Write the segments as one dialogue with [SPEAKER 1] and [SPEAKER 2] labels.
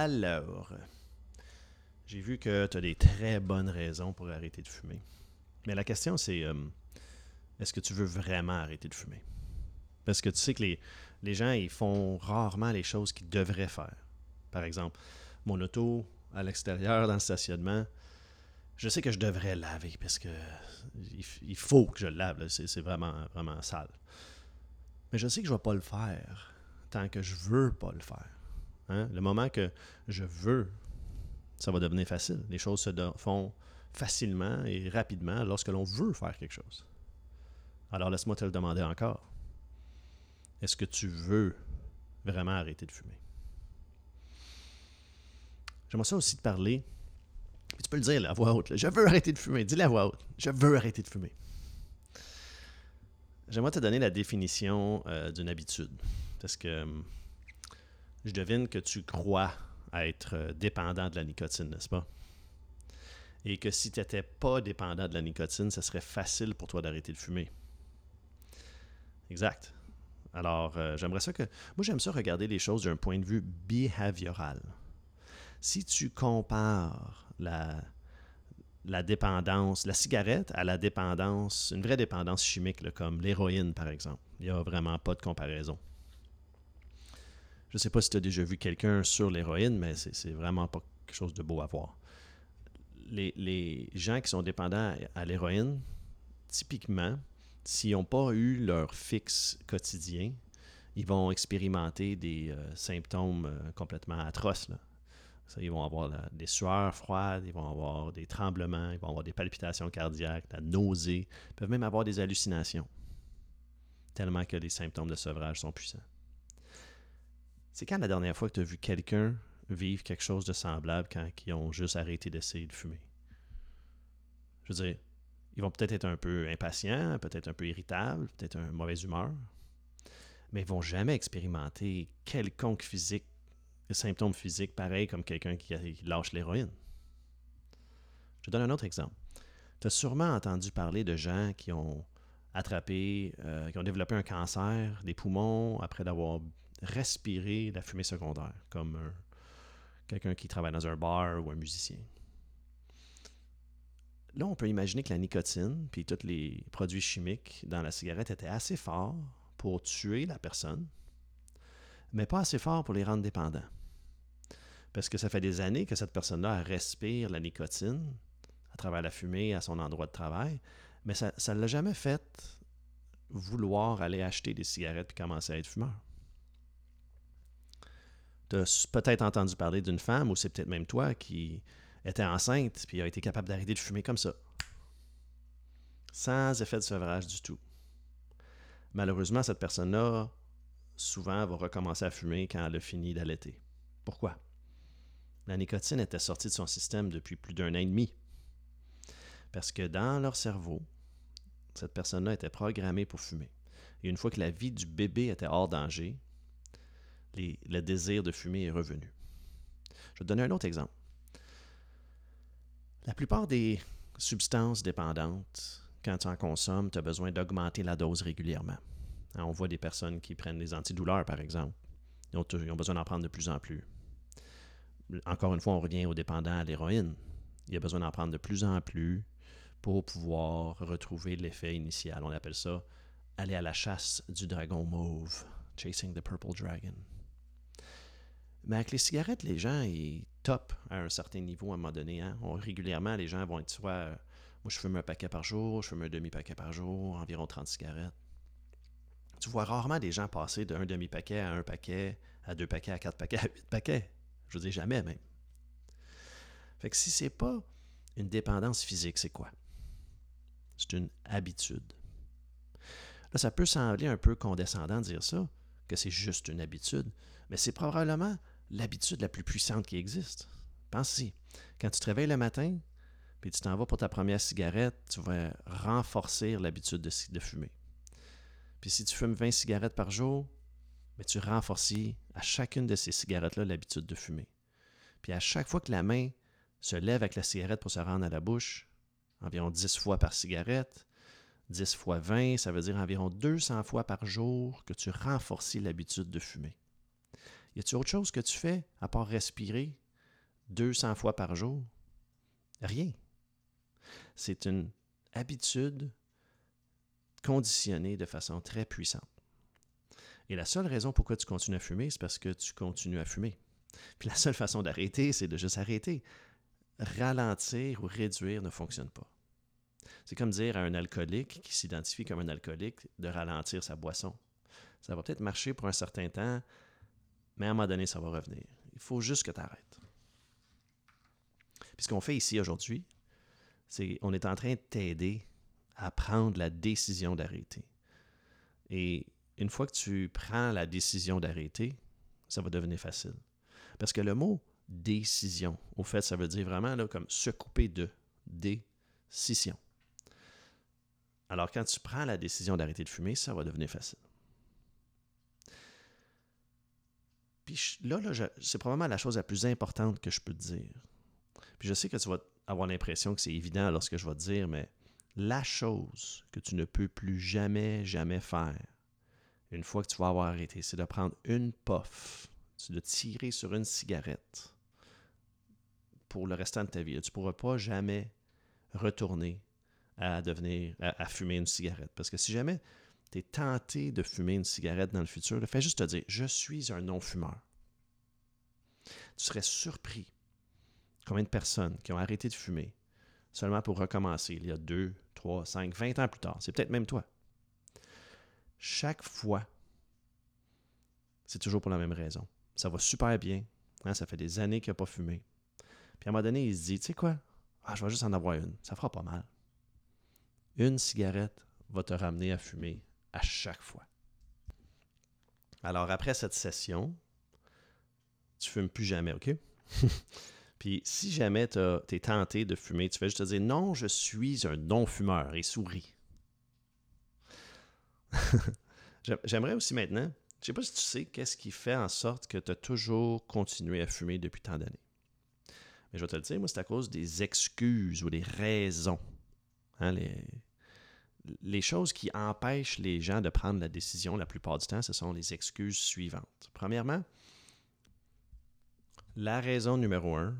[SPEAKER 1] Alors, j'ai vu que tu as des très bonnes raisons pour arrêter de fumer. Mais la question, c'est euh, est-ce que tu veux vraiment arrêter de fumer? Parce que tu sais que les, gens, ils font rarement les choses qu'ils devraient faire. Par exemple, mon auto à l'extérieur, dans le stationnement, je sais que je devrais laver parce que il, faut que je le lave. C'est vraiment, vraiment sale. Mais je sais que je ne vais pas le faire tant que je veux pas le faire. Hein? Le moment que je veux, ça va devenir facile. Les choses se font facilement et rapidement lorsque l'on veut faire quelque chose. Alors laisse-moi te le demander encore. Est-ce que tu veux vraiment arrêter de fumer? J'aimerais ça aussi te parler. Tu peux le dire à voix haute. Je veux arrêter de fumer. Dis-le à voix haute. Je veux arrêter de fumer. J'aimerais te donner la définition euh, d'une habitude. Parce que hum, je devine que tu crois être euh, dépendant de la nicotine, n'est-ce pas? Et que si tu n'étais pas dépendant de la nicotine, ce serait facile pour toi d'arrêter de fumer. Exact. Alors, euh, j'aimerais ça que. Moi, j'aime ça regarder les choses d'un point de vue behavioral. Si tu compares la, la dépendance, la cigarette à la dépendance, une vraie dépendance chimique, comme l'héroïne, par exemple, il n'y a vraiment pas de comparaison. Je ne sais pas si tu as déjà vu quelqu'un sur l'héroïne, mais c'est vraiment pas quelque chose de beau à voir. Les, gens qui sont dépendants à l'héroïne, typiquement, s'ils n'ont pas eu leur fixe quotidien, ils vont expérimenter des euh, symptômes euh, complètement atroces. ils vont avoir des sueurs froides, ils vont avoir des tremblements, ils vont avoir des palpitations cardiaques, la nausée, ils peuvent même avoir des hallucinations, tellement que les symptômes de sevrage sont puissants. C'est quand la dernière fois que tu as vu quelqu'un vivre quelque chose de semblable quand ils ont juste arrêté d'essayer de fumer? Je veux dire, ils vont peut-être être un peu impatients, peut-être un peu irritables, peut-être un mauvaise humeur, mais ils vont jamais expérimenter quelconque physique, symptômes physiques pareils comme quelqu'un qui, lâche l'héroïne. Je donne un autre exemple. Tu as sûrement entendu parler de gens qui ont attrapé, euh, qui ont développé un cancer des poumons après d'avoir respiré la fumée secondaire, comme quelqu'un qui travaille dans un bar ou un musicien. Là, on peut imaginer que la nicotine, puis tous les produits chimiques dans la cigarette étaient assez forts pour tuer la personne, mais pas assez forts pour les rendre dépendants. Parce que ça fait des années que cette personne-là respire la nicotine à travers la fumée à son endroit de travail, mais ça ne l'a jamais fait vouloir aller acheter des cigarettes puis commencer à être fumeur. Tu as peut-être entendu parler d'une femme, ou c'est peut-être même toi, qui était enceinte, puis a été capable d'arrêter de fumer comme ça. Sans effet de sevrage du tout. Malheureusement, cette personne-là, souvent, va recommencer à fumer quand elle a fini d'allaiter. Pourquoi? La nicotine était sortie de son système depuis plus d'un an et demi. Parce que dans leur cerveau, cette personne-là était programmée pour fumer. Et une fois que la vie du bébé était hors danger, le désir de fumer est revenu. Je vais te donner un autre exemple. La plupart des substances dépendantes, quand tu en consommes, tu as besoin d'augmenter la dose régulièrement. Hein, on voit des personnes qui prennent des antidouleurs, par exemple. Ils ont, besoin d'en prendre de plus en plus. Encore une fois, on revient aux dépendants à l'héroïne. Il a besoin d'en prendre de plus en plus pour pouvoir retrouver l'effet initial. On appelle ça aller à la chasse du dragon mauve, chasing the purple dragon. Mais avec les cigarettes, les gens, ils top à un certain niveau à un moment donné. Hein. régulièrement, les gens vont être soit. Euh, moi, je fume un paquet par jour, je fume un demi-paquet par jour, environ 30 cigarettes. Tu vois rarement des gens passer d'un demi-paquet à un paquet, à deux paquets, à quatre paquets, à huit paquets. Je veux dire, jamais même. Fait que si c'est pas une dépendance physique, c'est quoi? C'est une habitude. Là, ça peut sembler un peu condescendant de dire ça, que c'est juste une habitude, mais c'est probablement l'habitude la plus puissante qui existe. Pense-y. Quand tu te réveilles le matin, puis tu t'en vas pour ta première cigarette, tu vas renforcer l'habitude de, fumer. Puis si tu fumes 20 cigarettes par jour, mais tu renforces à chacune de ces cigarettes-là l'habitude de fumer. Puis à chaque fois que la main se lève avec la cigarette pour se rendre à la bouche, environ 10 fois par cigarette, 10 fois 20, ça veut dire environ 200 fois par jour que tu renforces l'habitude de fumer. Y a-t-il autre chose que tu fais à part respirer 200 fois par jour? Rien. C'est une habitude conditionnée de façon très puissante. Et la seule raison pourquoi tu continues à fumer, c'est parce que tu continues à fumer. Puis la seule façon d'arrêter, c'est de juste arrêter. Ralentir ou réduire ne fonctionne pas. C'est comme dire à un alcoolique qui s'identifie comme un alcoolique de ralentir sa boisson. Ça va peut-être marcher pour un certain temps, mais à un moment donné, ça va revenir. Il faut juste que tu arrêtes. Puis ce qu'on fait ici aujourd'hui, c'est on est en train de t'aider à prendre la décision d'arrêter. Et une fois que tu prends la décision d'arrêter, ça va devenir facile. Parce que le mot décision, au fait, ça veut dire vraiment là, comme se couper de décision. Alors, quand tu prends la décision d'arrêter de fumer, ça va devenir facile. Puis là, c'est probablement la chose la plus importante que je peux te dire. Puis je sais que tu vas avoir l'impression que c'est évident lorsque je vais te dire, mais la chose que tu ne peux plus jamais, jamais faire, une fois que tu vas avoir arrêté, c'est de prendre une puff, c'est de tirer sur une cigarette pour le restant de ta vie. Tu ne pourras pas jamais retourner à devenir, à, fumer une cigarette. Parce que si jamais tu es tenté de fumer une cigarette dans le futur, fais juste te dire, je suis un non-fumeur. Tu serais surpris combien de personnes qui ont arrêté de fumer seulement pour recommencer il y a 2, 3, 5, 20 ans plus tard. C'est peut-être même toi. Chaque fois, c'est toujours pour la même raison. Ça va super bien. Hein, ça fait des années qu'il n'a pas fumé. Puis à un moment donné, il se dit, tu sais quoi? Ah, je vais juste en avoir une. Ça fera pas mal une cigarette va te ramener à fumer à chaque fois. Alors après cette session, tu fumes plus jamais, OK? Puis si jamais tu es tenté de fumer, tu fais juste te dire non, je suis un non-fumeur et souris. J'aimerais aussi maintenant, je sais pas si tu sais qu'est-ce qui fait en sorte que tu as toujours continué à fumer depuis tant d'années. Mais je vais te le dire, moi, c'est à cause des excuses ou des raisons. Hein, les choses qui empêchent les gens de prendre la décision la plupart du temps, ce sont les excuses suivantes. Premièrement, la raison numéro un,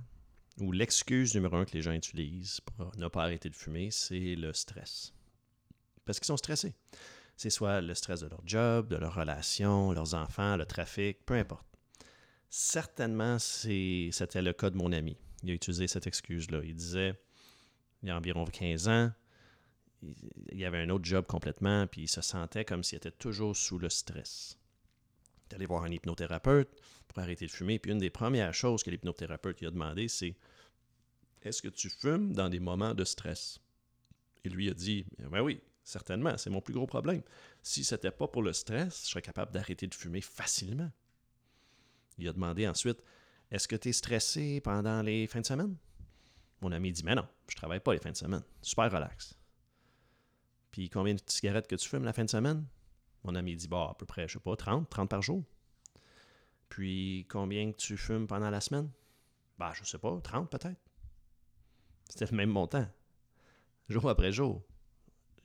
[SPEAKER 1] ou l'excuse numéro un que les gens utilisent pour ne pas arrêter de fumer, c'est le stress. Parce qu'ils sont stressés. C'est soit le stress de leur job, de leur relation, leurs enfants, le trafic, peu importe. Certainement, c'était le cas de mon ami. Il a utilisé cette excuse-là. Il disait, il y a environ 15 ans, il avait un autre job complètement, puis il se sentait comme s'il était toujours sous le stress. Il est allé voir un hypnothérapeute pour arrêter de fumer, puis une des premières choses que l'hypnothérapeute lui a demandé, c'est Est-ce que tu fumes dans des moments de stress? Et lui a dit Ben oui, certainement, c'est mon plus gros problème. Si ce n'était pas pour le stress, je serais capable d'arrêter de fumer facilement. Il a demandé ensuite Est-ce que tu es stressé pendant les fins de semaine? Mon ami dit Mais non, je travaille pas les fins de semaine. Super relax. Puis combien de cigarettes que tu fumes la fin de semaine? Mon ami dit, bah, à peu près, je sais pas, 30, 30 par jour. Puis combien que tu fumes pendant la semaine? Bah, je sais pas, 30 peut-être. C'était le même montant. Jour après jour.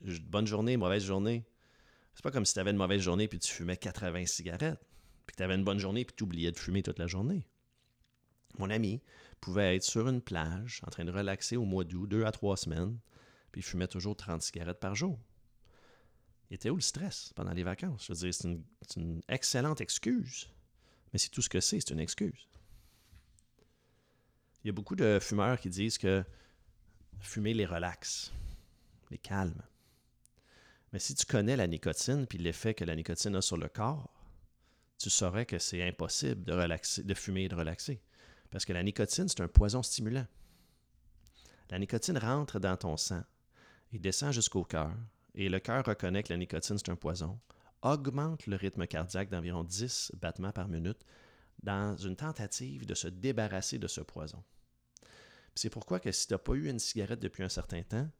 [SPEAKER 1] Bonne journée, mauvaise journée. C'est pas comme si tu avais une mauvaise journée puis tu fumais 80 cigarettes. Puis tu avais une bonne journée puis tu oubliais de fumer toute la journée. Mon ami pouvait être sur une plage en train de relaxer au mois d'août, deux à trois semaines, puis il fumait toujours 30 cigarettes par jour. Il était où le stress pendant les vacances? Je veux dire, c'est une, excellente excuse, mais c'est tout ce que c'est, c'est une excuse. Il y a beaucoup de fumeurs qui disent que fumer les relaxe, les calme. Mais si tu connais la nicotine puis l'effet que la nicotine a sur le corps, tu saurais que c'est impossible de, de fumer et de relaxer. Parce que la nicotine, c'est un poison stimulant. La nicotine rentre dans ton sang il descend jusqu'au cœur, et le cœur reconnaît que la nicotine, c'est un poison, augmente le rythme cardiaque d'environ 10 battements par minute dans une tentative de se débarrasser de ce poison. C'est pourquoi que si tu n'as pas eu une cigarette depuis un certain temps,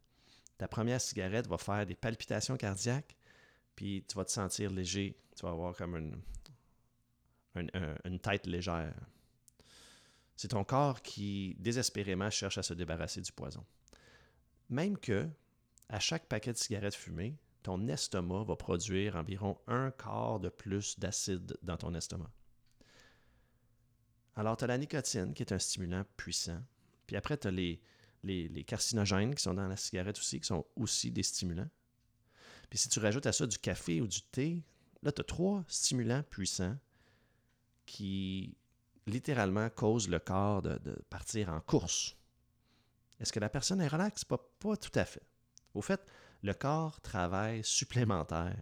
[SPEAKER 1] ta première cigarette va faire des palpitations cardiaques, puis tu vas te sentir léger, tu vas avoir comme une, une tête légère. C'est ton corps qui désespérément cherche à se débarrasser du poison. Même que à chaque paquet de cigarettes fumées, ton estomac va produire environ un quart de plus d'acide dans ton estomac. Alors, tu as la nicotine, qui est un stimulant puissant. Puis après, tu as les, carcinogènes qui sont dans la cigarette aussi, qui sont aussi des stimulants. Puis si tu rajoutes à ça du café ou du thé, là, tu as trois stimulants puissants qui littéralement causent le corps de, partir en course. Est-ce que la personne est relaxe? Pas tout à fait. Au fait, le corps travaille supplémentaire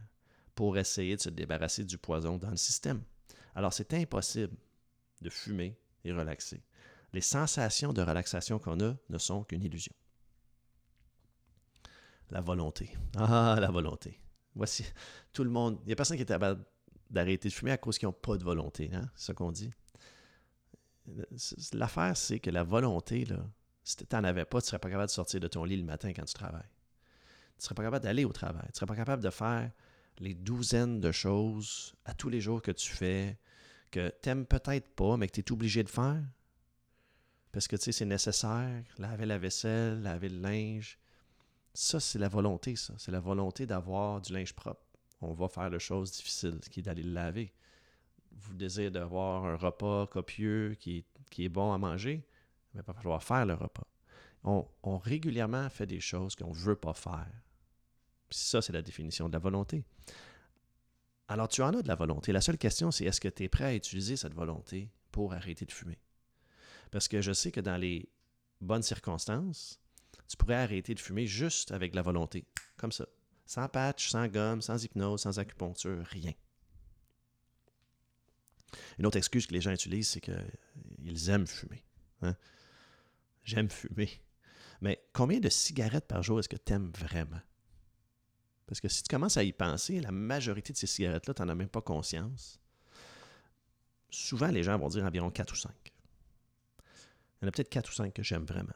[SPEAKER 1] pour essayer de se débarrasser du poison dans le système. Alors, c'est impossible de fumer et relaxer. Les sensations de relaxation qu'on a ne sont qu'une illusion. La volonté. Ah, la volonté. Voici, tout le monde. Il n'y a personne qui est capable d'arrêter de fumer à cause qu'ils n'ont pas de volonté. Hein? C'est ça qu'on dit. L'affaire, c'est que la volonté, là, si tu n'en avais pas, tu ne serais pas capable de sortir de ton lit le matin quand tu travailles. Tu ne serais pas capable d'aller au travail. Tu ne serais pas capable de faire les douzaines de choses à tous les jours que tu fais, que tu n'aimes peut-être pas, mais que tu es obligé de faire. Parce que tu sais, c'est nécessaire. Laver la vaisselle, laver le linge. Ça, c'est la volonté, ça. C'est la volonté d'avoir du linge propre. On va faire la chose difficile, qui est d'aller le laver. Vous désirez d'avoir un repas copieux qui est, qui est bon à manger, mais il va falloir faire le repas. On, on régulièrement fait des choses qu'on ne veut pas faire. Ça, c'est la définition de la volonté. Alors, tu en as de la volonté. La seule question, c'est est-ce que tu es prêt à utiliser cette volonté pour arrêter de fumer? Parce que je sais que dans les bonnes circonstances, tu pourrais arrêter de fumer juste avec la volonté, comme ça. Sans patch, sans gomme, sans hypnose, sans acupuncture, rien. Une autre excuse que les gens utilisent, c'est qu'ils aiment fumer. Hein? J'aime fumer. Mais combien de cigarettes par jour est-ce que tu aimes vraiment? Parce que si tu commences à y penser, la majorité de ces cigarettes-là, tu n'en as même pas conscience. Souvent, les gens vont dire environ 4 ou 5. Il y en a peut-être 4 ou 5 que j'aime vraiment.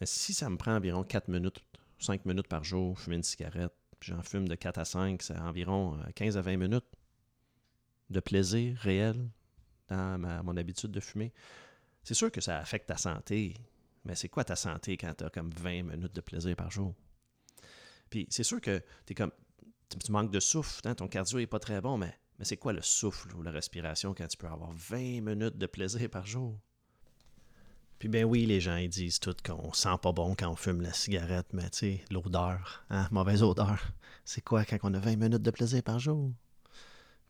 [SPEAKER 1] Mais si ça me prend environ 4 minutes, 5 minutes par jour, fumer une cigarette, puis j'en fume de 4 à 5, c'est environ 15 euh, à 20 minutes de plaisir réel dans mon habitude de fumer. C'est sûr que ça affecte ta santé, mais c'est quoi ta santé quand tu as comme 20 minutes de plaisir par jour? Puis c'est sûr que es comme, tu manques de souffle, hein, ton cardio n'est pas très bon, mais, c'est quoi le souffle ou la respiration quand tu peux avoir 20 minutes de plaisir par jour? Puis ben oui, les gens disent tout qu'on sent pas bon quand on fume la cigarette, mais tu sais, l'odeur, hein, mauvaise odeur. C'est quoi quand on a 20 minutes de plaisir par jour?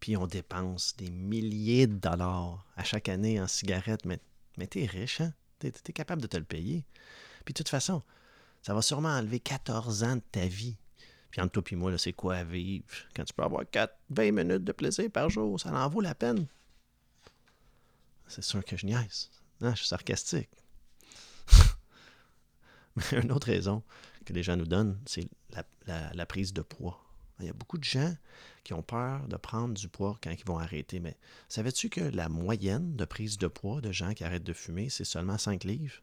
[SPEAKER 1] Puis on dépense des milliers de dollars à chaque année en cigarettes, mais, mais t'es riche, hein? T'es es capable de te le payer. Puis de toute façon, ça va sûrement enlever 14 ans de ta vie. Puis entre toi et moi, c'est quoi vivre? Quand tu peux avoir 4, 20 minutes de plaisir par jour, ça en vaut la peine. C'est sûr que je niaise. Je suis sarcastique. Mais une autre raison que les gens nous donnent, c'est la, prise de poids. Il y a beaucoup de gens qui ont peur de prendre du poids quand ils vont arrêter. Mais savais-tu que la moyenne de prise de poids de gens qui arrêtent de fumer, c'est seulement 5 livres?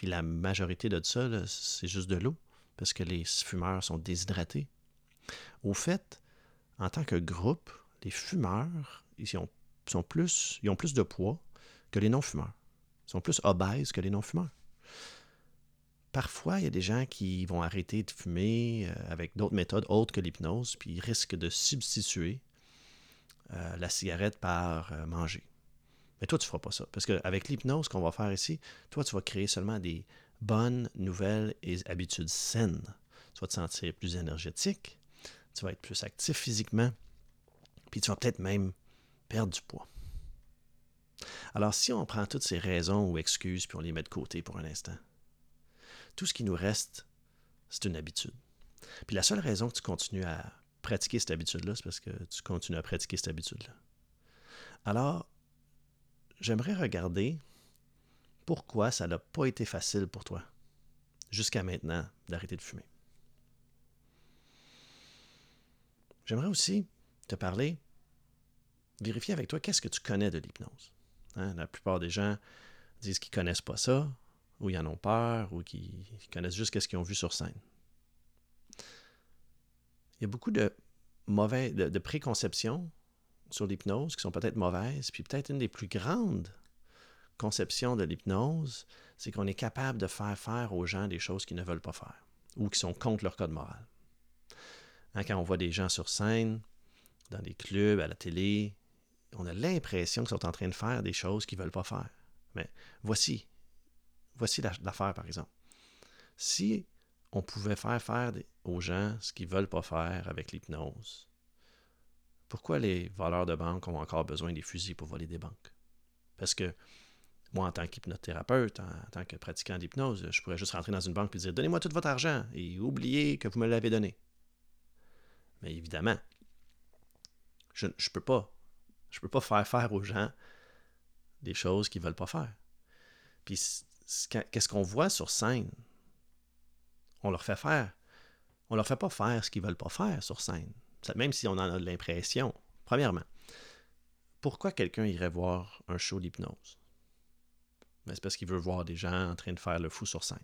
[SPEAKER 1] Puis la majorité de ça, c'est juste de l'eau, parce que les fumeurs sont déshydratés. Au fait, en tant que groupe, les fumeurs, ils ont, plus de poids que les non-fumeurs. Ils sont plus obèses que les non-fumeurs. Parfois, il y a des gens qui vont arrêter de fumer euh, avec d'autres méthodes autres que l'hypnose, puis ils risquent de substituer euh, la cigarette par euh, manger. Mais toi, tu ne feras pas ça. Parce qu'avec l'hypnose qu'on va faire ici, toi, tu vas créer seulement des bonnes nouvelles et habitudes saines. Tu vas te sentir plus énergétique, tu vas être plus actif physiquement, puis tu vas peut-être même perdre du poids. Alors, si on prend toutes ces raisons ou excuses, puis on les met de côté pour un instant, tout ce qui nous reste, c'est une habitude. Puis la seule raison que tu continues à pratiquer cette habitude-là, c'est parce que tu continues à pratiquer cette habitude-là. Alors, j'aimerais regarder pourquoi ça n'a pas été facile pour toi, jusqu'à maintenant, d'arrêter de fumer. J'aimerais aussi te parler, vérifier avec toi qu'est-ce que tu connais de l'hypnose. Hein, la plupart des gens disent qu'ils ne connaissent pas ça, ou ils en ont peur, ou qu'ils connaissent juste ce qu'ils ont vu sur scène. Il y a beaucoup de mauvais, de préconceptions sur l'hypnose qui sont peut-être mauvaises, puis peut-être une des plus grandes conceptions de l'hypnose, c'est qu'on est capable de faire faire aux gens des choses qu'ils ne veulent pas faire ou qui sont contre leur code moral. Hein, quand on voit des gens sur scène, dans des clubs, à la télé, on a l'impression qu'ils sont en train de faire des choses qu'ils ne veulent pas faire. Mais voici, voici l'affaire, par exemple. Si on pouvait faire faire aux gens ce qu'ils ne veulent pas faire avec l'hypnose, pourquoi les voleurs de banque ont encore besoin des fusils pour voler des banques? Parce que moi, en tant qu'hypnothérapeute, en, tant que pratiquant d'hypnose, je pourrais juste rentrer dans une banque et dire Donnez-moi tout votre argent et oubliez que vous me l'avez donné. Mais évidemment, je ne peux pas. Je peux pas faire faire aux gens des choses qu'ils ne veulent pas faire. Puis qu'est-ce qu'on voit sur scène? On leur fait faire. On leur fait pas faire ce qu'ils veulent pas faire sur scène. Même si on en a l'impression. Premièrement, pourquoi quelqu'un irait voir un show d'hypnose? Ben, c'est parce qu'il veut voir des gens en train de faire le fou sur scène.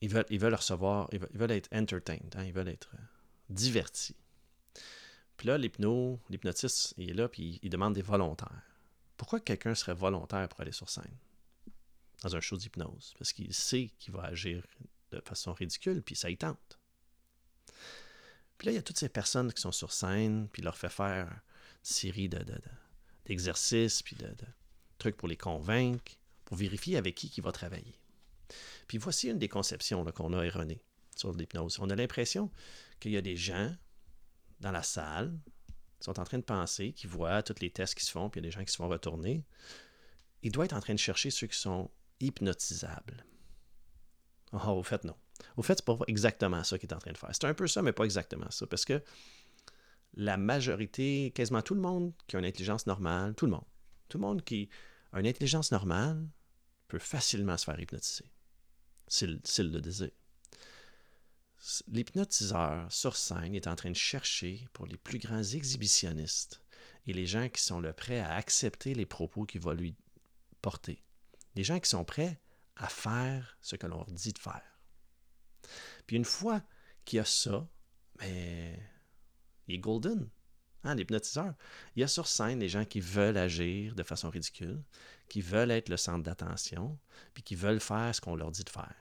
[SPEAKER 1] Ils veulent, recevoir, ils veulent, être entertained, hein, ils veulent être euh, divertis. Puis là, l'hypno, l'hypnotiste, il est là, puis il demande des volontaires. Pourquoi quelqu'un serait volontaire pour aller sur scène? Dans un show d'hypnose? Parce qu'il sait qu'il va agir de façon ridicule, puis ça y tente. Puis là, il y a toutes ces personnes qui sont sur scène, puis il leur fait faire une série de, d'exercices, puis de, trucs pour les convaincre, pour vérifier avec qui il va travailler. Puis voici une des conceptions qu'on a erronées sur l'hypnose. On a l'impression qu'il y a des gens dans la salle qui sont en train de penser, qui voient tous les tests qui se font, puis il y a des gens qui se font retourner. Il doit être en train de chercher ceux qui sont hypnotisables. Oh, au fait, non. Au fait, c'est pas exactement ça qu'il est en train de faire. C'est un peu ça, mais pas exactement ça. Parce que la majorité, quasiment tout le monde qui a une intelligence normale, tout le monde, tout le monde qui a une intelligence normale peut facilement se faire hypnotiser, s'il le désire. L'hypnotiseur sur scène est en train de chercher pour les plus grands exhibitionnistes et les gens qui sont prêts à accepter les propos qu'il va lui porter. Les gens qui sont prêts à faire ce que l'on leur dit de faire. Puis une fois qu'il y a ça, mais il est golden. Hein, l'hypnotiseur. Il y a sur scène les gens qui veulent agir de façon ridicule, qui veulent être le centre d'attention, puis qui veulent faire ce qu'on leur dit de faire.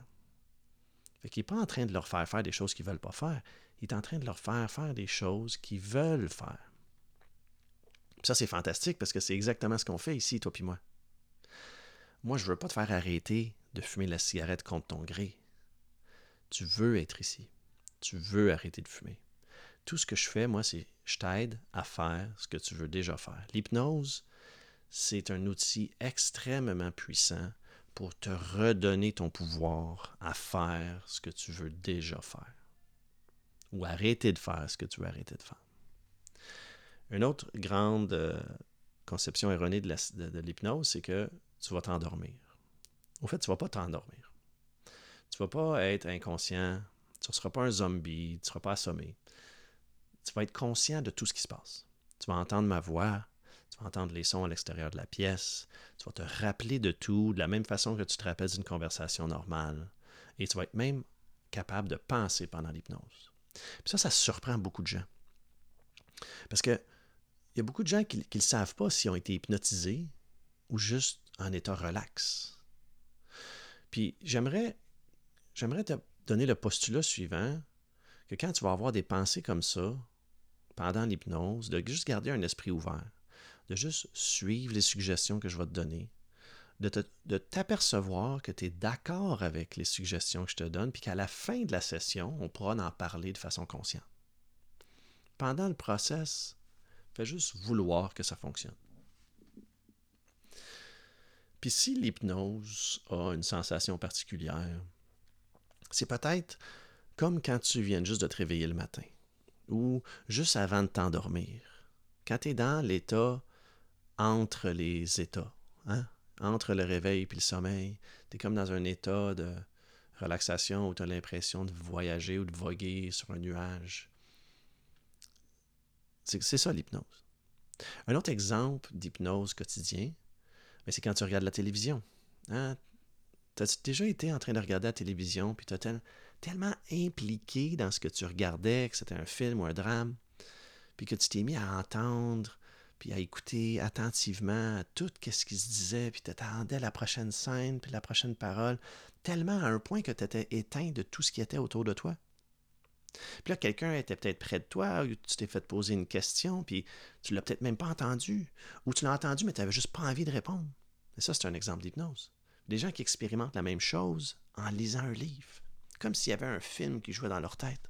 [SPEAKER 1] Fait qu'il n'est pas en train de leur faire faire des choses qu'ils ne veulent pas faire. Il est en train de leur faire faire des choses qu'ils veulent faire. ça, c'est fantastique parce que c'est exactement ce qu'on fait ici, toi et moi. Moi, je ne veux pas te faire arrêter de fumer la cigarette contre ton gré. Tu veux être ici. Tu veux arrêter de fumer tout ce que je fais, moi, c'est je t'aide à faire ce que tu veux déjà faire. L'hypnose, c'est un outil extrêmement puissant pour te redonner ton pouvoir à faire ce que tu veux déjà faire. Ou arrêter de faire ce que tu veux arrêter de faire. Une autre grande euh, conception erronée de l'hypnose, c'est que tu vas t'endormir. Au fait, tu ne vas pas t'endormir. Tu vas pas être inconscient, tu ne seras pas un zombie, tu ne seras pas assommé tu vas être conscient de tout ce qui se passe. Tu vas entendre ma voix, tu vas entendre les sons à l'extérieur de la pièce, tu vas te rappeler de tout de la même façon que tu te rappelles d'une conversation normale. Et tu vas être même capable de penser pendant l'hypnose. Puis ça, ça surprend beaucoup de gens. Parce que il y a beaucoup de gens qui ne savent pas s'ils ont été hypnotisés ou juste en état relax. Puis j'aimerais, j'aimerais te donner le postulat suivant que quand tu vas avoir des pensées comme ça, pendant l'hypnose, de juste garder un esprit ouvert, de juste suivre les suggestions que je vais te donner, de t'apercevoir que tu es d'accord avec les suggestions que je te donne, puis qu'à la fin de la session, on pourra en parler de façon consciente. Pendant le process, fais juste vouloir que ça fonctionne. Puis si l'hypnose a une sensation particulière, c'est peut-être comme quand tu viens juste de te réveiller le matin ou juste avant de t'endormir. Quand tu es dans l'état entre les états, hein? entre le réveil et le sommeil, tu es comme dans un état de relaxation où tu as l'impression de voyager ou de voguer sur un nuage. C'est ça l'hypnose. Un autre exemple d'hypnose quotidien, ben, c'est quand tu regardes la télévision. Hein? Tu as déjà été en train de regarder la télévision, puis tu as tellement impliqué dans ce que tu regardais, que c'était un film ou un drame, puis que tu t'es mis à entendre, puis à écouter attentivement tout ce qui se disait, puis tu attendais la prochaine scène, puis la prochaine parole, tellement à un point que tu étais éteint de tout ce qui était autour de toi? Puis là, quelqu'un était peut-être près de toi, ou tu t'es fait poser une question, puis tu l'as peut-être même pas entendu, ou tu l'as entendu, mais tu n'avais juste pas envie de répondre. Et ça, c'est un exemple d'hypnose. Des gens qui expérimentent la même chose en lisant un livre, comme s'il y avait un film qui jouait dans leur tête.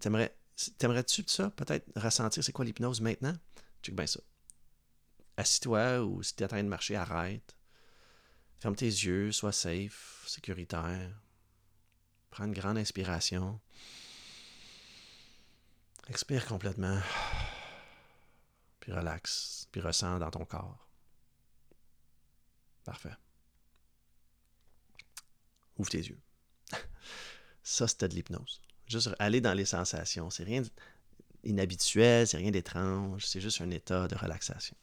[SPEAKER 1] T'aimerais, t'aimerais-tu ça, peut-être ressentir c'est quoi l'hypnose maintenant? Check bien ça. Assis-toi ou si tu es en train de marcher, arrête. Ferme tes yeux, sois safe, sécuritaire. Prends une grande inspiration. Expire complètement. Puis relaxe. Puis ressens dans ton corps. Parfait. Ouvre tes yeux. Ça, c'était de l'hypnose. Juste aller dans les sensations. C'est rien d'inhabituel, c'est rien d'étrange. C'est juste un état de relaxation.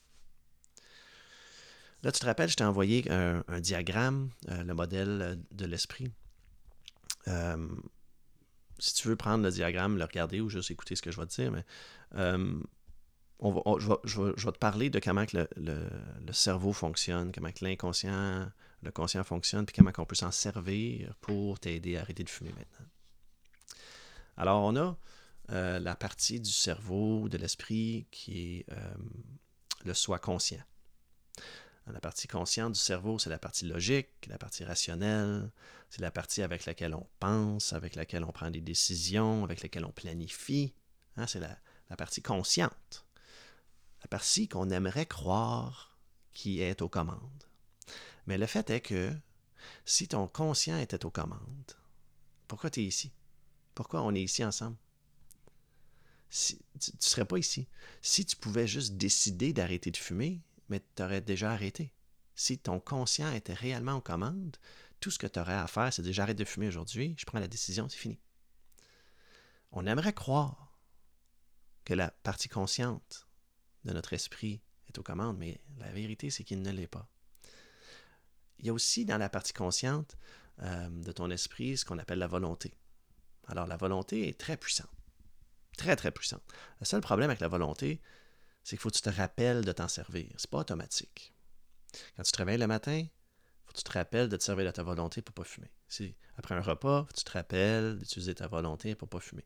[SPEAKER 1] Là, tu te rappelles, je t'ai envoyé un, diagramme, euh, le modèle de l'esprit. Euh, si tu veux prendre le diagramme, le regarder ou juste écouter ce que je vais te dire, mais euh, on je, vais, te parler de comment le, le, cerveau fonctionne, comment l'inconscient, le conscient fonctionne, puis comment on peut s'en servir pour t'aider à arrêter de fumer maintenant. Alors, on a euh, la partie du cerveau, de l'esprit, qui est le soi conscient. La partie consciente du cerveau, c'est la partie logique, la partie rationnelle, c'est la partie avec laquelle on pense, avec laquelle on prend des décisions, avec laquelle on planifie. Hein, c'est la, partie consciente. La partie qu'on aimerait croire qui est aux commandes. Mais le fait est que si ton conscient était aux commandes, pourquoi tu es ici? Pourquoi on est ici ensemble? tu ne serais pas ici. Si tu pouvais juste décider d'arrêter de fumer, mais tu aurais déjà arrêté. Si ton conscient était réellement aux commandes, tout ce que tu aurais à faire, c'est de j'arrête de fumer aujourd'hui, je prends la décision, c'est fini. On aimerait croire que la partie consciente de notre esprit est aux commandes, mais la vérité, c'est qu'il ne l'est pas. Il y a aussi dans la partie consciente euh, de ton esprit ce qu'on appelle la volonté. Alors la volonté est très puissante. Très, très puissante. Le seul problème avec la volonté, c'est qu'il faut que tu te rappelles de t'en servir. C'est pas automatique. Quand tu te réveilles le matin, il faut que tu te rappelles de te servir de ta volonté pour ne pas fumer. Après un repas, faut que tu te rappelles d'utiliser ta volonté pour ne pas fumer.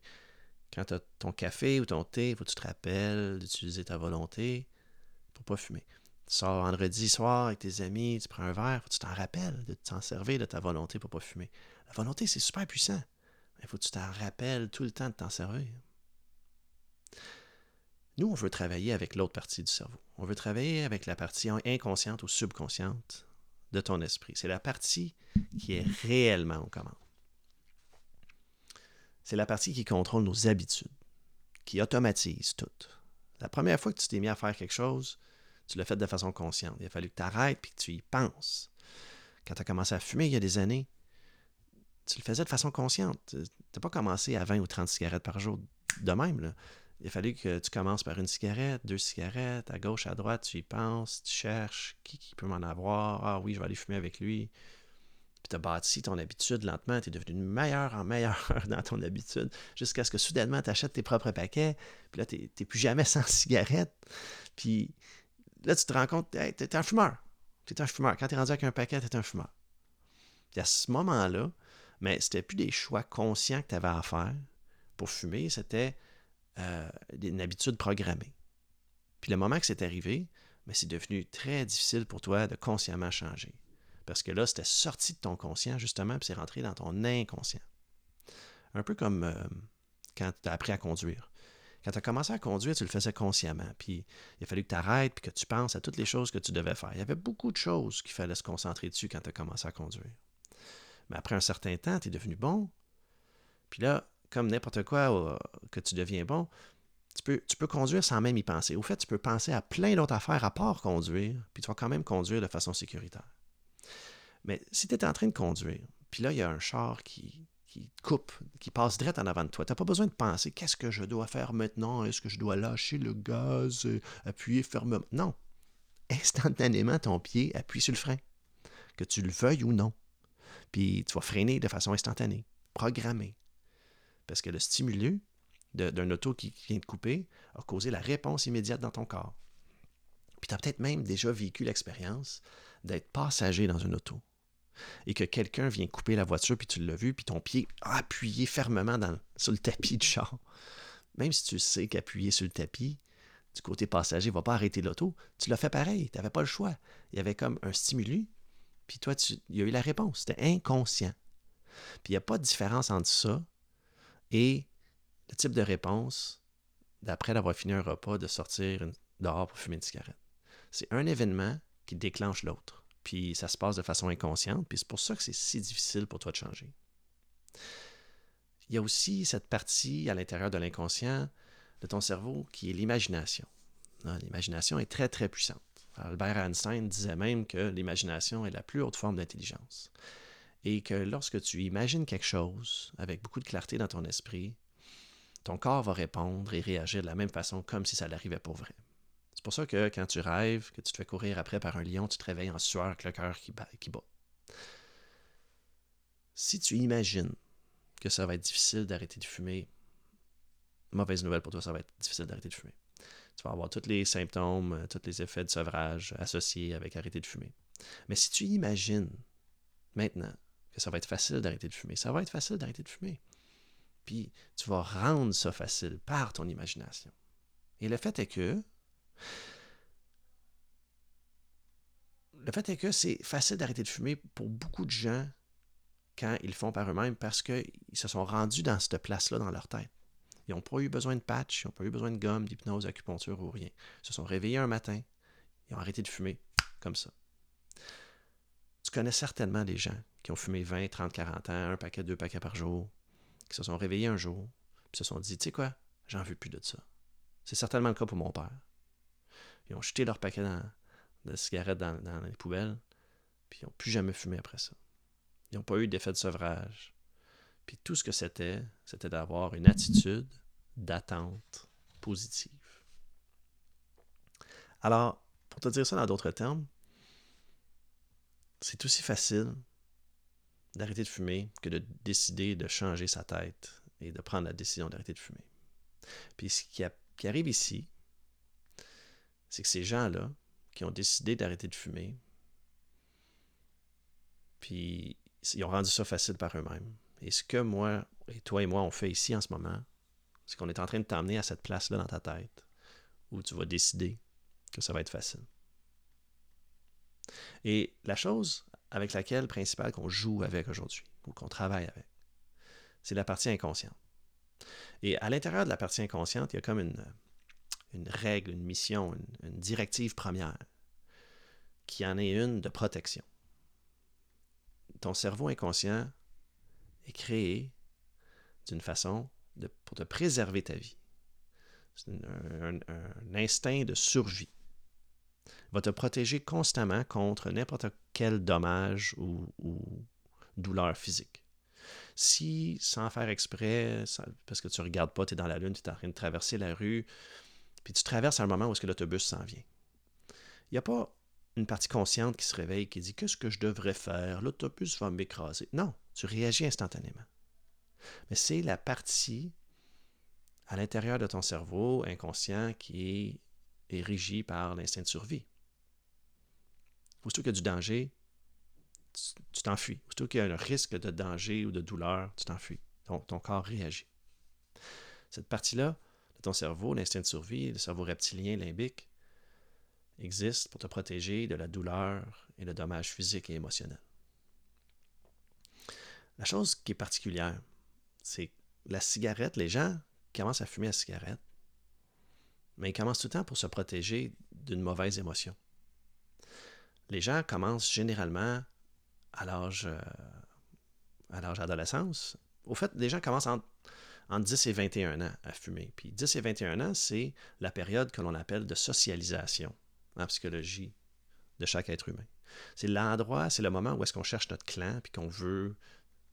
[SPEAKER 1] Quand tu as ton café ou ton thé, il faut que tu te rappelles d'utiliser ta volonté pour pas fumer. Tu sors vendredi soir avec tes amis, tu prends un verre, faut que tu t'en rappelles de t'en servir de ta volonté pour pas fumer. La volonté, c'est super puissant. Il faut que tu t'en rappelles tout le temps de t'en servir. Nous, on veut travailler avec l'autre partie du cerveau. On veut travailler avec la partie inconsciente ou subconsciente de ton esprit. C'est la partie qui est réellement aux commandes. C'est la partie qui contrôle nos habitudes, qui automatise tout. La première fois que tu t'es mis à faire quelque chose, tu l'as fait de façon consciente. Il a fallu que tu arrêtes et que tu y penses. Quand tu as commencé à fumer il y a des années, tu le faisais de façon consciente. Tu n'as pas commencé à 20 ou 30 cigarettes par jour de même. Il a fallu que tu commences par une cigarette, deux cigarettes, à gauche, à droite, tu y penses, tu cherches qui, peut m'en avoir. Ah oui, je vais aller fumer avec lui. Puis tu as bâti ton habitude lentement, tu es devenu meilleur en meilleur dans ton habitude, jusqu'à ce que soudainement tu achètes tes propres paquets, puis là, tu n'es plus jamais sans cigarette. Puis là, tu te rends compte, hey, tu es un fumeur. Tu un fumeur. Quand tu es rendu avec un paquet, tu es un fumeur. Puis à ce moment-là, mais c'était plus des choix conscients que tu avais à faire pour fumer, c'était euh, une habitude programmée. Puis le moment que c'est arrivé, mais c'est devenu très difficile pour toi de consciemment changer. Parce que là, c'était sorti de ton conscient, justement, puis c'est rentré dans ton inconscient. Un peu comme euh, quand tu as appris à conduire. Quand tu as commencé à conduire, tu le faisais consciemment. Puis il a fallu que tu arrêtes puis que tu penses à toutes les choses que tu devais faire. Il y avait beaucoup de choses qu'il fallait se concentrer dessus quand tu as commencé à conduire. Mais après un certain temps, tu es devenu bon. Puis là, comme n'importe quoi euh, que tu deviens bon, tu peux, tu peux conduire sans même y penser. Au fait, tu peux penser à plein d'autres affaires à part conduire, puis tu vas quand même conduire de façon sécuritaire. Mais si tu es en train de conduire, puis là, il y a un char qui, qui coupe, qui passe direct en avant de toi, tu n'as pas besoin de penser qu'est-ce que je dois faire maintenant, est-ce que je dois lâcher le gaz, appuyer fermement? Non. Instantanément, ton pied appuie sur le frein, que tu le veuilles ou non. Puis tu vas freiner de façon instantanée, programmée. Parce que le stimulus d'un auto qui vient de couper a causé la réponse immédiate dans ton corps. Puis tu as peut-être même déjà vécu l'expérience d'être passager dans une auto. Et que quelqu'un vient couper la voiture, puis tu l'as vu, puis ton pied appuyé fermement sur le tapis du char, même si tu sais qu'appuyer sur le tapis, du côté passager, ne va pas arrêter l'auto, tu l'as fait pareil, tu n'avais pas le choix. Il y avait comme un stimuli, puis toi, il y a eu la réponse. C'était inconscient. Puis il n'y a pas de différence entre ça et le type de réponse d'après d'avoir fini un repas, de sortir dehors pour fumer une cigarette. C'est un événement qui déclenche l'autre. Puis ça se passe de façon inconsciente, puis c'est pour ça que c'est si difficile pour toi de changer. Il y a aussi cette partie à l'intérieur de l'inconscient de ton cerveau qui est l'imagination. Ah, l'imagination est très, très puissante. Albert Einstein disait même que l'imagination est la plus haute forme d'intelligence. Et que lorsque tu imagines quelque chose avec beaucoup de clarté dans ton esprit, ton corps va répondre et réagir de la même façon comme si ça l'arrivait pour vrai. C'est pour ça que quand tu rêves, que tu te fais courir après par un lion, tu te réveilles en sueur avec le cœur qui bat, qui bat. Si tu imagines que ça va être difficile d'arrêter de fumer, mauvaise nouvelle pour toi, ça va être difficile d'arrêter de fumer. Tu vas avoir tous les symptômes, euh, tous les effets de sevrage associés avec arrêter de fumer. Mais si tu imagines maintenant que ça va être facile d'arrêter de fumer, ça va être facile d'arrêter de fumer. Puis tu vas rendre ça facile par ton imagination. Et le fait est que le fait est que c'est facile d'arrêter de fumer pour beaucoup de gens quand ils le font par eux-mêmes parce qu'ils se sont rendus dans cette place-là dans leur tête. Ils n'ont pas eu besoin de patch, ils n'ont pas eu besoin de gomme, d'hypnose, d'acupuncture ou rien. Ils se sont réveillés un matin, ils ont arrêté de fumer comme ça. Tu connais certainement des gens qui ont fumé 20, 30, 40 ans, un paquet, deux paquets par jour, qui se sont réveillés un jour, puis se sont dit, tu sais quoi, j'en veux plus de ça. C'est certainement le cas pour mon père. Ils ont jeté leur paquet de cigarettes dans, les poubelles, puis ils n'ont plus jamais fumé après ça. Ils n'ont pas eu d'effet de sevrage. Puis tout ce que c'était, c'était d'avoir une attitude d'attente positive. Alors, pour te dire ça dans d'autres termes, c'est aussi facile d'arrêter de fumer que de décider de changer sa tête et de prendre la décision d'arrêter de fumer. Puis ce qui, arrive ici, c'est que ces gens-là qui ont décidé d'arrêter de fumer, puis ils ont rendu ça facile par eux-mêmes. Et ce que moi, et toi et moi, on fait ici en ce moment, c'est qu'on est en train de t'emmener à cette place-là dans ta tête où tu vas décider que ça va être facile. Et la chose avec laquelle principale qu'on joue avec aujourd'hui, ou qu'on travaille avec. C'est la partie inconsciente. Et à l'intérieur de la partie inconsciente, il y a comme une, une règle, une mission, une, directive première, qui en est une de protection. Ton cerveau inconscient est créé d'une façon pour te préserver ta vie. C'est un, instinct de survie va te protéger constamment contre n'importe quel dommage ou, douleur physique. Si, sans faire exprès, parce que tu ne regardes pas, tu es dans la lune, tu es en train de traverser la rue, puis tu traverses un moment où est-ce que l'autobus s'en vient. Il n'y a pas une partie consciente qui se réveille qui dit Qu'est-ce que je devrais faire? L'autobus va m'écraser. Non, tu réagis instantanément. Mais c'est la partie à l'intérieur de ton cerveau inconscient qui est, régie par l'instinct de survie. Aussitôt qu'il y a du danger, tu t'enfuis. Aussitôt qu'il y a un risque de danger ou de douleur, tu t'enfuis. Ton, ton corps réagit. Cette partie-là ton cerveau, l'instinct de survie, le cerveau reptilien, limbique, existe pour te protéger de la douleur et le dommage physique et émotionnel. La chose qui est particulière, c'est la cigarette, les gens commencent à fumer la cigarette, mais ils commencent tout le temps pour se protéger d'une mauvaise émotion les gens commencent généralement à l'âge euh, à l'âge adolescence. Au fait, les gens commencent entre, 10 et 21 ans à fumer. Puis 10 et 21 ans, c'est la période que l'on appelle de socialisation en psychologie de chaque être humain. C'est l'endroit, c'est le moment où est-ce qu'on cherche notre clan puis qu'on veut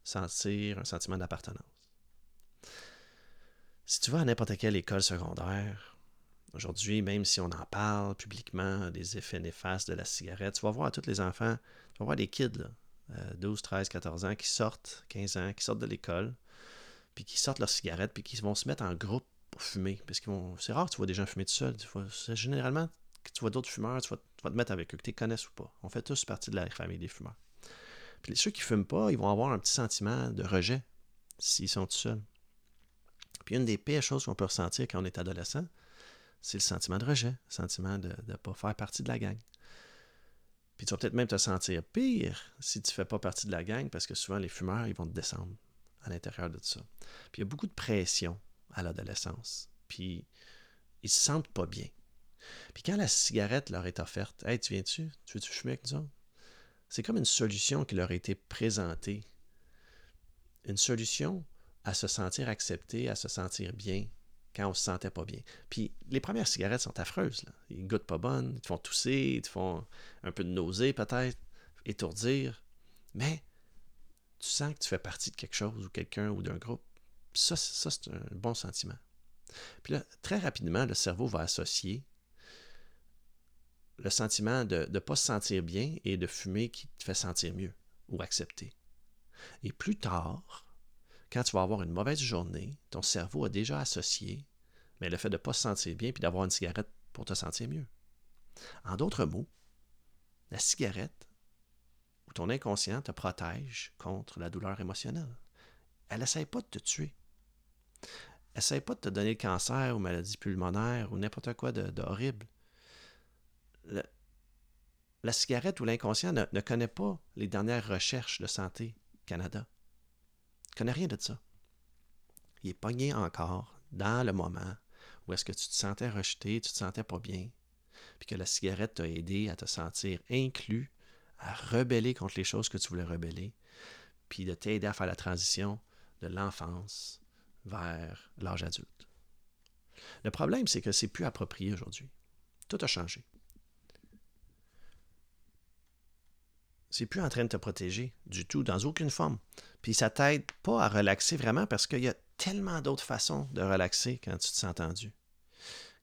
[SPEAKER 1] sentir un sentiment d'appartenance. Si tu vas à n'importe quelle école secondaire, Aujourd'hui, même si on en parle publiquement des effets néfastes de la cigarette, tu vas voir tous les enfants, tu vas voir des kids, là, 12, 13, 14 ans, qui sortent, 15 ans, qui sortent de l'école, puis qui sortent leur cigarette, puis qui vont se mettre en groupe pour fumer. Parce c'est rare que tu vois des gens fumer tout seul. généralement, que tu vois d'autres fumeurs, tu vas, te mettre avec eux, que tu les connaisses ou pas. On fait tous partie de la famille des fumeurs. Puis ceux qui ne fument pas, ils vont avoir un petit sentiment de rejet s'ils sont tout seuls. Puis une des pires choses qu'on peut ressentir quand on est adolescent, c'est le sentiment de rejet, le sentiment de ne pas faire partie de la gang. Puis tu vas peut-être même te sentir pire si tu ne fais pas partie de la gang parce que souvent les fumeurs, ils vont te descendre à l'intérieur de tout ça. Puis il y a beaucoup de pression à l'adolescence. Puis ils se sentent pas bien. Puis quand la cigarette leur est offerte, Hey, tu viens-tu? Tu veux-tu fumer avec nous? C'est comme une solution qui leur a été présentée. Une solution à se sentir accepté, à se sentir bien quand on se sentait pas bien. Puis les premières cigarettes sont affreuses. Là. Ils goûtent pas bonnes, ils te font tousser, ils te font un peu de nausée peut-être, étourdir. Mais tu sens que tu fais partie de quelque chose ou quelqu'un ou d'un groupe. Ça, c'est un bon sentiment. Puis là, très rapidement, le cerveau va associer le sentiment de ne pas se sentir bien et de fumer qui te fait sentir mieux ou accepter. Et plus tard, quand tu vas avoir une mauvaise journée, ton cerveau a déjà associé mais le fait de ne pas se sentir bien puis d'avoir une cigarette pour te sentir mieux. En d'autres mots, la cigarette ton inconscient te protège contre la douleur émotionnelle. Elle n'essaie pas de te tuer. Elle n'essaie pas de te donner le cancer ou maladie pulmonaire ou n'importe quoi d'horrible la cigarette ou l'inconscient ne, connaît pas les dernières recherches de santé Canada. Il ne connaît rien de ça. Il est pogné encore dans le moment où est-ce que tu te sentais rejeté, tu te sentais pas bien, puis que la cigarette t'a aidé à te sentir inclus, à rebeller contre les choses que tu voulais rebeller, puis de t'aider à faire la transition de l'enfance vers l'âge adulte. Le problème, c'est que c'est plus approprié aujourd'hui. Tout a changé. c'est plus en train de te protéger du tout, dans aucune forme. Puis ça t'aide pas à relaxer vraiment parce qu'il y a tellement d'autres façons de relaxer quand tu te sens tendu.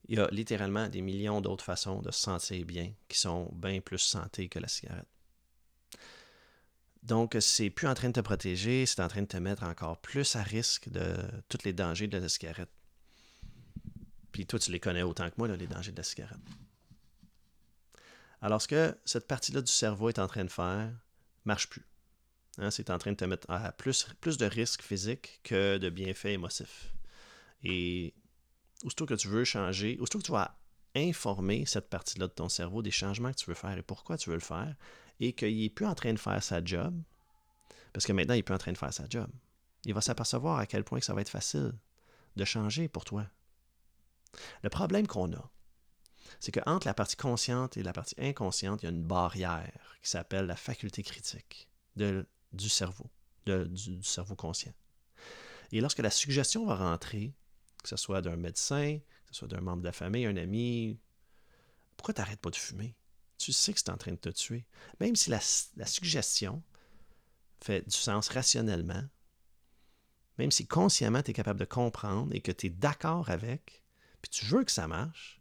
[SPEAKER 1] Il y a littéralement des millions d'autres façons de se sentir bien qui sont bien plus santé que la cigarette. Donc, c'est plus en train de te protéger, c'est en train de te mettre encore plus à risque de tous les dangers de la cigarette. Puis toi, tu les connais autant que moi, les dangers de la cigarette. Alors, ce que cette partie-là du cerveau est en train de faire marche plus. Hein, c'est en train de te mettre à plus, plus de risques physiques que de bienfaits émotifs. Et aussitôt que tu veux changer, aussitôt que tu vas informer cette partie-là de ton cerveau des changements que tu veux faire et pourquoi tu veux le faire, et qu'il n'est plus en train de faire sa job, parce que maintenant il n'est plus en train de faire sa job, il va s'apercevoir à quel point ça va être facile de changer pour toi. Le problème qu'on a, c'est qu'entre la partie consciente et la partie inconsciente, il y a une barrière qui s'appelle la faculté critique du cerveau, du, cerveau conscient. Et lorsque la suggestion va rentrer, que ce soit d'un médecin, soit d'un membre de la famille, un ami, pourquoi tu n'arrêtes pas de fumer? Tu sais que c'est en train de te tuer. Même si la, la suggestion fait du sens rationnellement, même si consciemment tu es capable de comprendre et que tu es d'accord avec, puis tu veux que ça marche,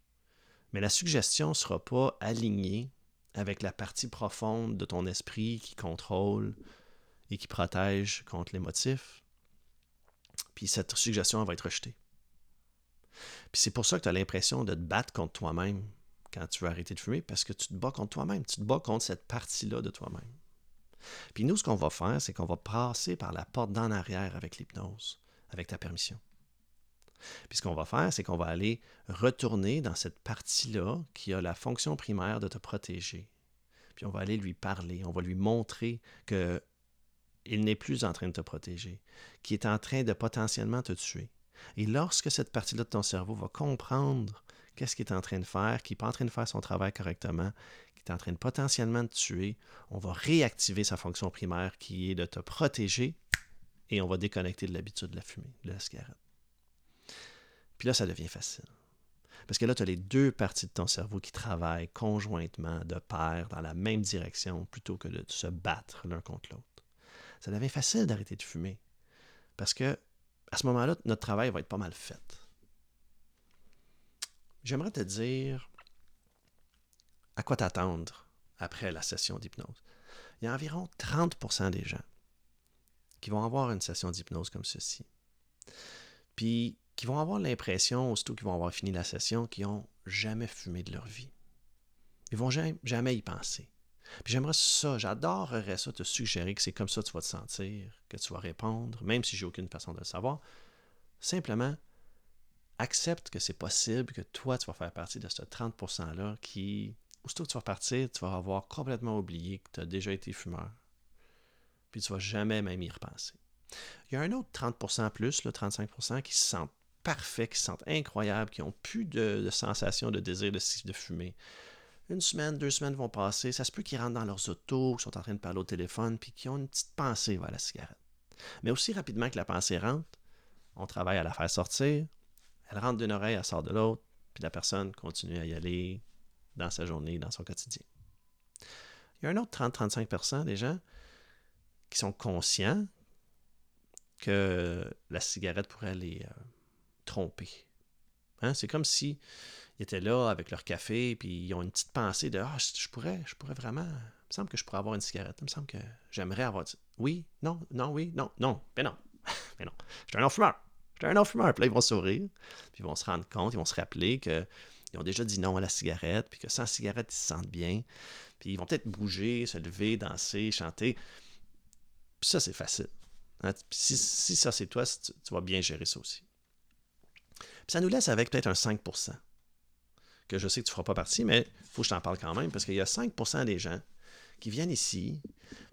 [SPEAKER 1] mais la suggestion ne sera pas alignée avec la partie profonde de ton esprit qui contrôle et qui protège contre les motifs. Puis cette suggestion va être rejetée. Puis c'est pour ça que tu as l'impression de te battre contre toi-même quand tu veux arrêter de fumer, parce que tu te bats contre toi-même, tu te bats contre cette partie-là de toi-même. Puis nous, ce qu'on va faire, c'est qu'on va passer par la porte d'en arrière avec l'hypnose, avec ta permission. Puis ce qu'on va faire, c'est qu'on va aller retourner dans cette partie-là qui a la fonction primaire de te protéger. Puis on va aller lui parler, on va lui montrer que il n'est plus en train de te protéger, qu'il est en train de potentiellement te tuer. Et lorsque cette partie-là de ton cerveau va comprendre qu'est-ce qu'il est en train de faire, qu'il n'est pas en train de faire son travail correctement, qu'il est en train de potentiellement te tuer, on va réactiver sa fonction primaire qui est de te protéger et on va déconnecter de l'habitude de la fumée, de la cigarette. Puis là, ça devient facile. Parce que là, tu as les deux parties de ton cerveau qui travaillent conjointement, de pair, dans la même direction, plutôt que de se battre l'un contre l'autre. Ça devient facile d'arrêter de fumer. Parce que à ce moment-là, notre travail va être pas mal fait. J'aimerais te dire à quoi t'attendre après la session d'hypnose. Il y a environ 30% des gens qui vont avoir une session d'hypnose comme ceci. Puis qui vont avoir l'impression, aussitôt qu'ils vont avoir fini la session, qu'ils n'ont jamais fumé de leur vie. Ils vont jamais, jamais y penser. Puis j'aimerais ça, j'adorerais ça, te suggérer que c'est comme ça que tu vas te sentir, que tu vas répondre, même si j'ai aucune façon de le savoir. Simplement, accepte que c'est possible que toi, tu vas faire partie de ce 30%-là qui, aussitôt que tu vas partir, tu vas avoir complètement oublié que tu as déjà été fumeur. Puis tu vas jamais même y repenser. Il y a un autre 30% plus, le 35%, qui se sentent parfaits, qui se sentent incroyables, qui n'ont plus de, sensation de désir de, de fumer. Une semaine, deux semaines vont passer, ça se peut qu'ils rentrent dans leurs autos, qu'ils sont en train de parler au téléphone, puis qu'ils ont une petite pensée vers la cigarette. Mais aussi rapidement que la pensée rentre, on travaille à la faire sortir, elle rentre d'une oreille, elle sort de l'autre, puis la personne continue à y aller dans sa journée, dans son quotidien. Il y a un autre 30-35% des gens qui sont conscients que la cigarette pourrait les euh, tromper. Hein? C'est comme si ils étaient là avec leur café, puis ils ont une petite pensée de Ah, je pourrais, je pourrais vraiment. Il me semble que je pourrais avoir une cigarette. Il me semble que j'aimerais avoir. Oui, non, non, oui, non, non, mais non. mais non. Je suis un non-fumeur. Je suis un non-fumeur. Puis là, ils vont sourire, puis ils vont se rendre compte, ils vont se rappeler qu'ils ont déjà dit non à la cigarette, puis que sans cigarette, ils se sentent bien. Puis ils vont peut-être bouger, se lever, danser, chanter. Puis ça, c'est facile. Hein. Si, ça, c'est toi, tu, vas bien gérer ça aussi. Puis ça nous laisse avec peut-être un 5 que je sais que tu ne feras pas partie, mais il faut que je t'en parle quand même, parce qu'il y a 5% des gens qui viennent ici,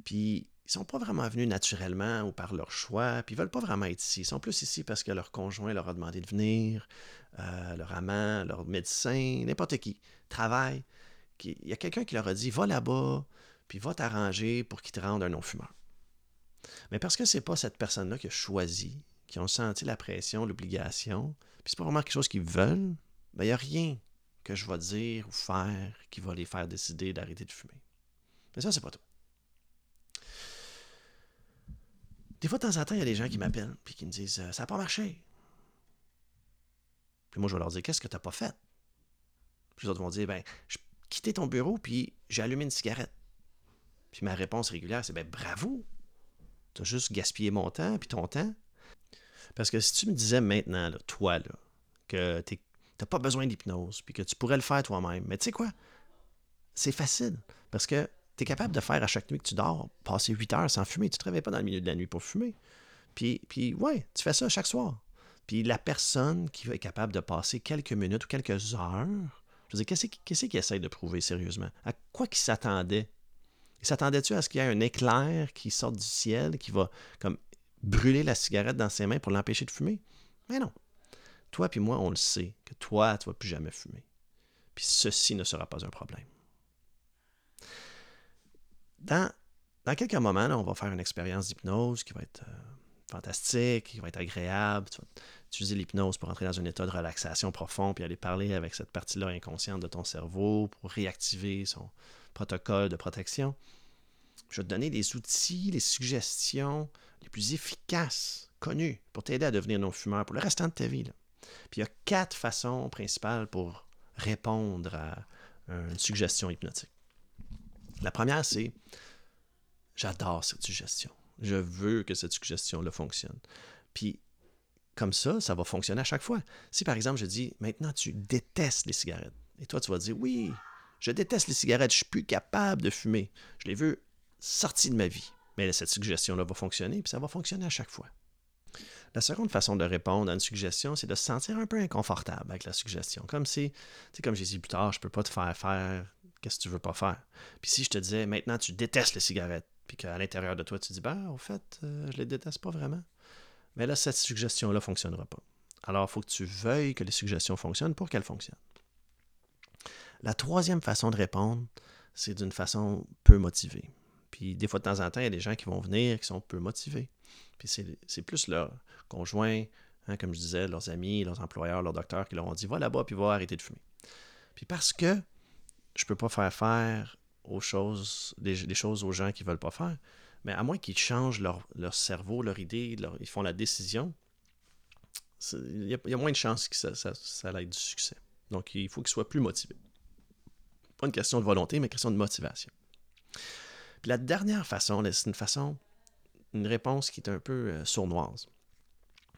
[SPEAKER 1] puis ils sont pas vraiment venus naturellement ou par leur choix, puis ils veulent pas vraiment être ici. Ils sont plus ici parce que leur conjoint leur a demandé de venir, euh, leur amant, leur médecin, n'importe qui, travaille. Il y a quelqu'un qui leur a dit va là-bas, puis va t'arranger pour qu'ils te rendent un non-fumeur. Mais parce que c'est pas cette personne-là qui a choisi, qui ont senti la pression, l'obligation, puis c'est pas vraiment quelque chose qu'ils veulent, ben il n'y a rien que je vais dire ou faire qui va les faire décider d'arrêter de fumer. Mais ça, c'est pas tout. Des fois, de temps en temps, il y a des gens qui m'appellent puis qui me disent euh, Ça n'a pas marché. Puis moi, je vais leur dire Qu'est-ce que tu n'as pas fait Puis les autres vont dire Ben, je quitté ton bureau puis j'ai allumé une cigarette. Puis ma réponse régulière, c'est Ben, bravo Tu as juste gaspillé mon temps puis ton temps. Parce que si tu me disais maintenant, toi, là, que tu n'as pas besoin d'hypnose puis que tu pourrais le faire toi-même, mais tu sais quoi? C'est facile. Parce que tu es capable de faire à chaque nuit que tu dors, passer 8 heures sans fumer. Tu ne te réveilles pas dans le milieu de la nuit pour fumer. Puis, puis ouais, tu fais ça chaque soir. Puis la personne qui est capable de passer quelques minutes ou quelques heures, je veux dire, qu'est-ce qu'il essaie de prouver sérieusement? À quoi qu'il s'attendait? Il s'attendait-tu à ce qu'il y ait un éclair qui sorte du ciel, qui va comme brûler la cigarette dans ses mains pour l'empêcher de fumer? Mais non. Toi puis moi, on le sait, que toi, tu ne vas plus jamais fumer. Puis ceci ne sera pas un problème. Dans, quelques moments, on va faire une expérience d'hypnose qui va être euh, fantastique, qui va être agréable. Tu vas utiliser l'hypnose pour entrer dans un état de relaxation profond, puis aller parler avec cette partie-là inconsciente de ton cerveau pour réactiver son protocole de protection. Je vais te donner des outils, les suggestions les plus efficaces, connues, pour t'aider à devenir non-fumeur pour le restant de ta vie. Puis il y a quatre façons principales pour répondre à une suggestion hypnotique. La première, c'est j'adore cette suggestion. Je veux que cette suggestion-là fonctionne. Puis, comme ça, ça va fonctionner à chaque fois. Si par exemple, je dis maintenant tu détestes les cigarettes, et toi tu vas dire oui, je déteste les cigarettes, je suis plus capable de fumer. Je les veux sortis de ma vie. Mais cette suggestion-là va fonctionner, puis ça va fonctionner à chaque fois. La seconde façon de répondre à une suggestion, c'est de se sentir un peu inconfortable avec la suggestion. Comme si, tu sais, comme j'ai dit plus tard, je peux pas te faire faire Qu'est-ce que tu veux pas faire? Puis si je te disais, maintenant, tu détestes les cigarettes, puis qu'à l'intérieur de toi, tu dis, ben, au fait, euh, je les déteste pas vraiment. Mais là, cette suggestion-là ne fonctionnera pas. Alors, il faut que tu veuilles que les suggestions fonctionnent pour qu'elles fonctionnent. La troisième façon de répondre, c'est d'une façon peu motivée. Puis des fois, de temps en temps, il y a des gens qui vont venir qui sont peu motivés. Puis c'est plus leur conjoint, hein, comme je disais, leurs amis, leurs employeurs, leurs docteurs qui leur ont dit va là-bas puis va arrêter de fumer. Puis parce que je peux pas faire faire aux choses, des, choses aux gens qui veulent pas faire. Mais à moins qu'ils changent leur, cerveau, leur idée, ils font la décision, il y, a moins de chances que ça, ça, ait du succès. Donc, il faut qu'ils soient plus motivés. Pas une question de volonté, mais une question de motivation. Puis la dernière façon, c'est une façon, une réponse qui est un peu euh, sournoise.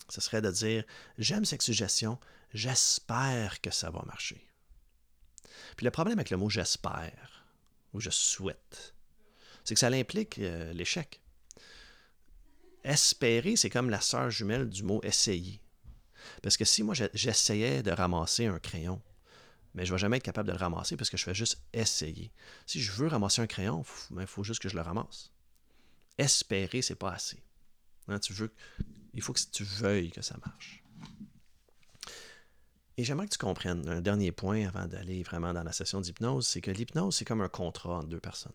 [SPEAKER 1] Ce serait de dire J'aime cette suggestion, j'espère que ça va marcher. Puis le problème avec le mot j'espère, ou je souhaite, c'est que ça implique euh, l'échec. Espérer, c'est comme la sœur jumelle du mot essayer. Parce que si moi j'essayais de ramasser un crayon, mais je ne vais jamais être capable de le ramasser parce que je fais juste essayer. Si je veux ramasser un crayon, il ben, faut juste que je le ramasse. Espérer, c'est pas assez. Hein, tu veux, il faut que tu veuilles que ça marche. Et j'aimerais que tu comprennes un dernier point avant d'aller vraiment dans la session d'hypnose, c'est que l'hypnose, c'est comme un contrat entre deux personnes.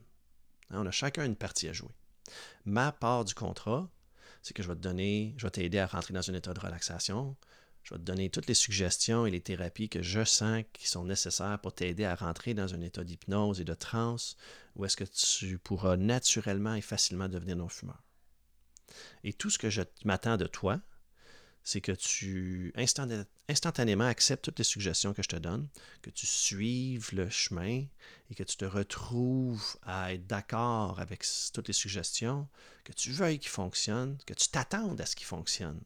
[SPEAKER 1] Hein, on a chacun une partie à jouer. Ma part du contrat, c'est que je vais te donner, je vais t'aider à rentrer dans un état de relaxation. Je vais te donner toutes les suggestions et les thérapies que je sens qui sont nécessaires pour t'aider à rentrer dans un état d'hypnose et de transe où est-ce que tu pourras naturellement et facilement devenir non-fumeur. Et tout ce que je m'attends de toi, c'est que tu instantanément acceptes toutes les suggestions que je te donne, que tu suives le chemin et que tu te retrouves à être d'accord avec toutes les suggestions, que tu veuilles qu'ils fonctionnent, que tu t'attendes à ce qu'ils fonctionnent,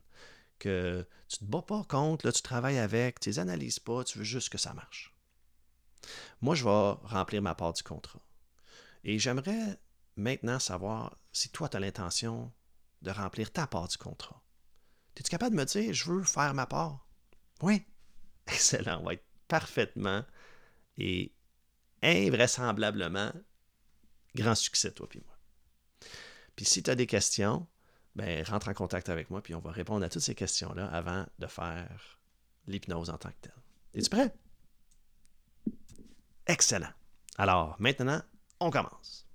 [SPEAKER 1] que tu ne te bats pas contre, là, tu travailles avec, tu les analyses pas, tu veux juste que ça marche. Moi, je vais remplir ma part du contrat. Et j'aimerais maintenant savoir si toi, tu as l'intention de remplir ta part du contrat. Es-tu capable de me dire, je veux faire ma part? Oui. Excellent. On va être parfaitement et invraisemblablement grand succès, toi puis moi. Puis si tu as des questions, ben, rentre en contact avec moi, puis on va répondre à toutes ces questions-là avant de faire l'hypnose en tant que telle. Es-tu prêt? Excellent. Alors, maintenant, on commence.